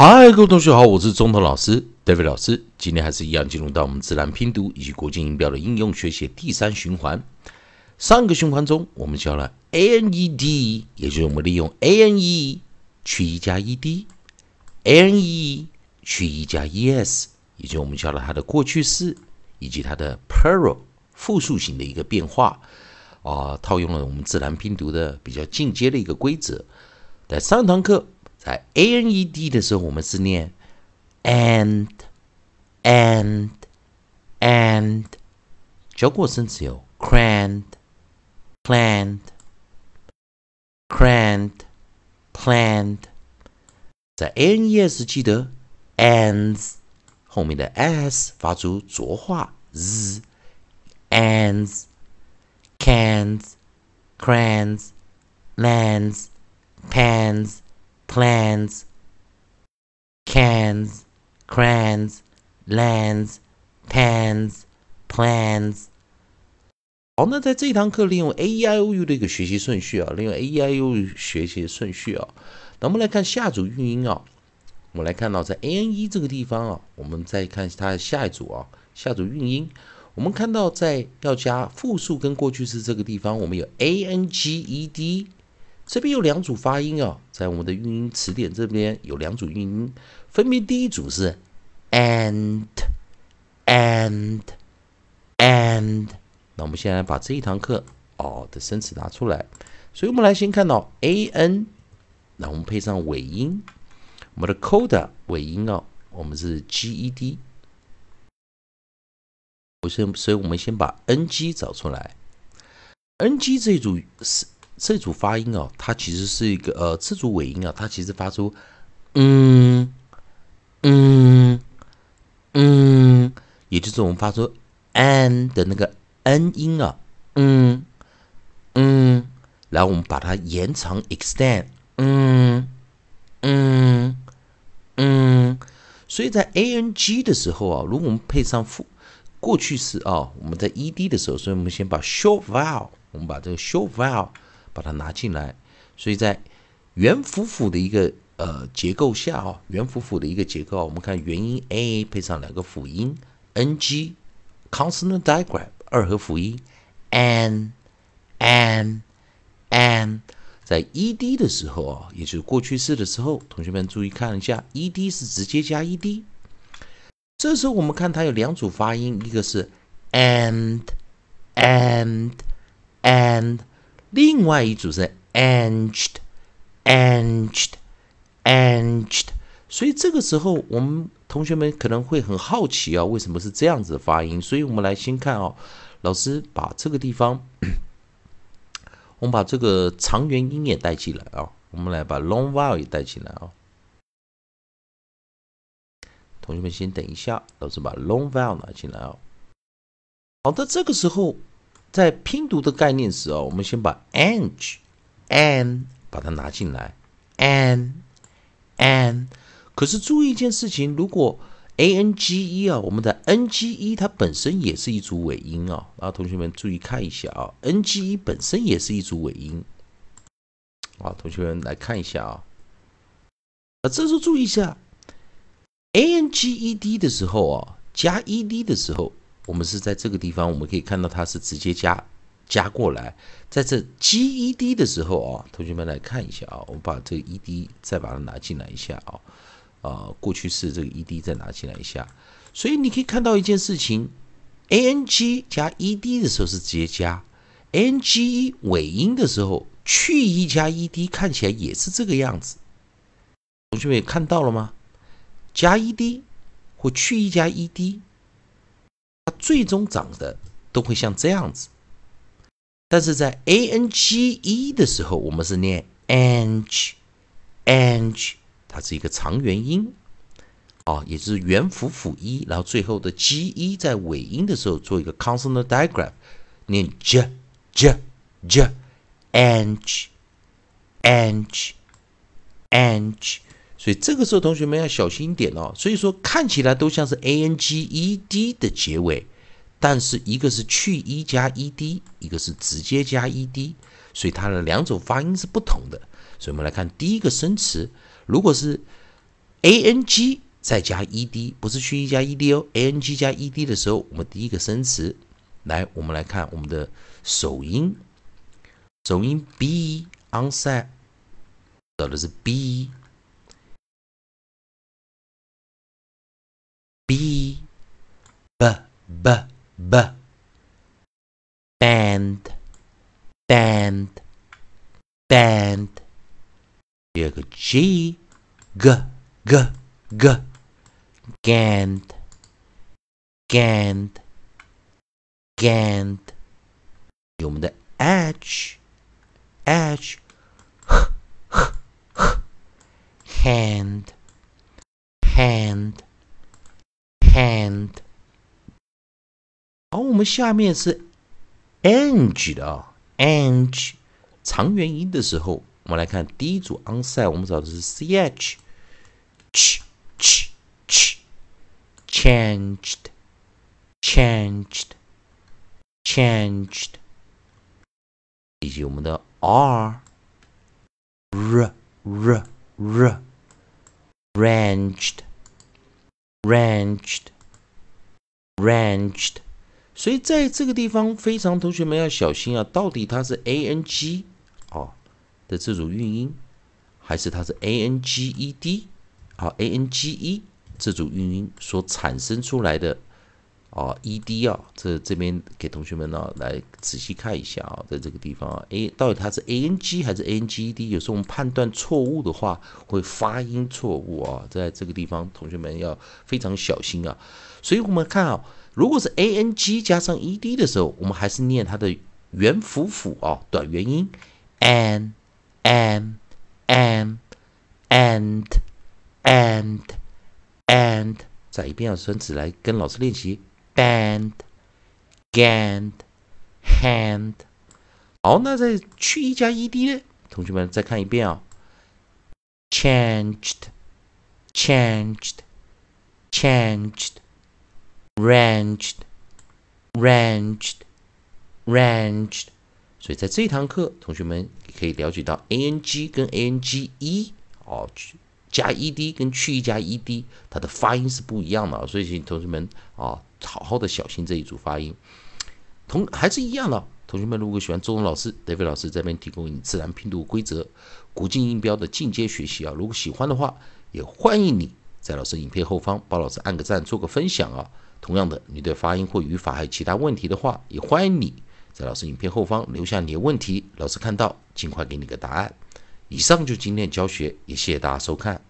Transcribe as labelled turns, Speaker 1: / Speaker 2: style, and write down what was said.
Speaker 1: 嗨，各位同学好，我是中头老师 David 老师。今天还是一样进入到我们自然拼读以及国际音标的应用学习第三循环。上个循环中，我们教了 a n e d，也就是我们利用 a n e 去 e 加 e d，a n e 去 e 加 e s，也就是我们教了它的过去式以及它的 plural 复数型的一个变化啊，套用了我们自然拼读的比较进阶的一个规则。在上堂课。在 a n e d 的时候，我们是念 and and and，教过生词有 Crand planned crand planned。在 a n e s 记得 ands 后面的 s 发出浊化 z ands cans crans lands pans。Plans, cans, crans, lands, pans, plans。好，那在这堂课利用 A E I O U 的一个学习顺序啊，利用 A E I O U 学习顺序啊，那我们来看下组韵音啊，我们来看到在 A N E 这个地方啊，我们再看它的下一组啊，下组韵音，我们看到在要加复数跟过去式这个地方，我们有 A N G E D。这边有两组发音哦，在我们的韵音词典这边有两组韵音，分别第一组是 and and and。那我们现在把这一堂课哦的生词拿出来，所以我们来先看到 a n，那我们配上尾音，我们的 coda 尾音哦，我们是 g e d。我先，所以我们先把 n g 找出来，n g 这一组是。这组发音哦，它其实是一个呃，这组尾音啊，它其实发出嗯嗯嗯，也就是我们发出 n 的那个 n 音啊，嗯嗯，然后我们把它延长 extend，嗯嗯嗯，所以在 a n g 的时候啊，如果我们配上复过去式啊，我们在 e d 的时候，所以我们先把 short vowel，我们把这个 short vowel。把它拿进来，所以在圆辅辅的一个呃结构下啊，圆辅辅的一个结构，我们看元音 a 配上两个辅音 n g consonant digraph 二合辅音 an an an，在 e d 的时候啊，也就是过去式的时候，同学们注意看一下，e d 是直接加 e d，这时候我们看它有两组发音，一个是 and and and。另外一组是 anged，anged，anged，所以这个时候我们同学们可能会很好奇啊，为什么是这样子的发音？所以我们来先看哦，老师把这个地方，我们把这个长元音也带进来啊，我们来把 long vowel 也带进来啊。同学们先等一下，老师把 long vowel 拿进来哦。好的，这个时候。在拼读的概念时啊，我们先把 ang，an 把它拿进来，an，an。可是注意一件事情，如果 a n g e 啊，我们的 n g e 它本身也是一组尾音啊，啊，同学们注意看一下啊，n g e 本身也是一组尾音。啊，同学们来看一下啊，啊，这时候注意一下，a n g e d 的时候啊，加 e d 的时候。我们是在这个地方，我们可以看到它是直接加加过来，在这 G E D 的时候啊，同学们来看一下啊，我们把这个 E D 再把它拿进来一下啊，啊，过去式这个 E D 再拿进来一下，所以你可以看到一件事情，A N G 加 E D 的时候是直接加 N G 尾音的时候去 E 加 E D 看起来也是这个样子，同学们也看到了吗？加 E D 或去 E 加 E D。最终长的都会像这样子，但是在 a n g e 的时候，我们是念 ang，ang，它是一个长元音，哦，也就是元辅辅一，然后最后的 g e 在尾音的时候做一个 consonant digraph，念 j j j，ang，ang，ang。所以这个时候，同学们要小心一点哦。所以说，看起来都像是 a n g e d 的结尾，但是一个是去 e 加 e d，一个是直接加 e d，所以它的两种发音是不同的。所以我们来看第一个生词，如果是 a n g 再加 e d，不是去一加 e d 哦，a n g 加 e d 的时候，我们第一个生词，来，我们来看我们的首音，首音 b onset，找的是。B, b, b, b. Band, band, band. 第二个 G, g, g, g. Gand, gand, gand. 有我们的 H, H, h, h, h. Hand, hand. hand， 好，我们下面是 ang 的啊，ang 长元音的时候，我们来看第一组 onset，我们找的是 ch ch ch ch changed changed changed，以及我们的 r r r r ranged。Ranged, ranged，所以在这个地方，非常同学们要小心啊！到底它是 a n g 哦的这组韵音，还是它是 a n g e d 啊 a n g e 这组韵音所产生出来的？哦，ed 啊，这这边给同学们呢来仔细看一下啊，在这个地方啊，a 到底它是 ang 还是 anged？有时候我们判断错误的话，会发音错误啊，在这个地方同学们要非常小心啊。所以我们看啊，如果是 ang 加上 ed 的时候，我们还是念它的元辅辅啊，短元音 an an an and and and，再一遍要孙子来跟老师练习。Band, gand, hand。好，那再去一加 ed 呢？同学们再看一遍啊、，changed, changed, changed, ranged, ranged, ranged。所以在这一堂课，同学们可以了解到 ang 跟 ang e 哦。加 ed 跟去一加 ed，它的发音是不一样的，所以请同学们啊，好好的小心这一组发音。同还是一样的，同学们如果喜欢周文老师、德飞老师这边提供你自然拼读规则、古今音标的进阶学习啊，如果喜欢的话，也欢迎你在老师影片后方帮老师按个赞，做个分享啊。同样的，你对发音或语法还有其他问题的话，也欢迎你在老师影片后方留下你的问题，老师看到尽快给你个答案。以上就今天的教学，也谢谢大家收看。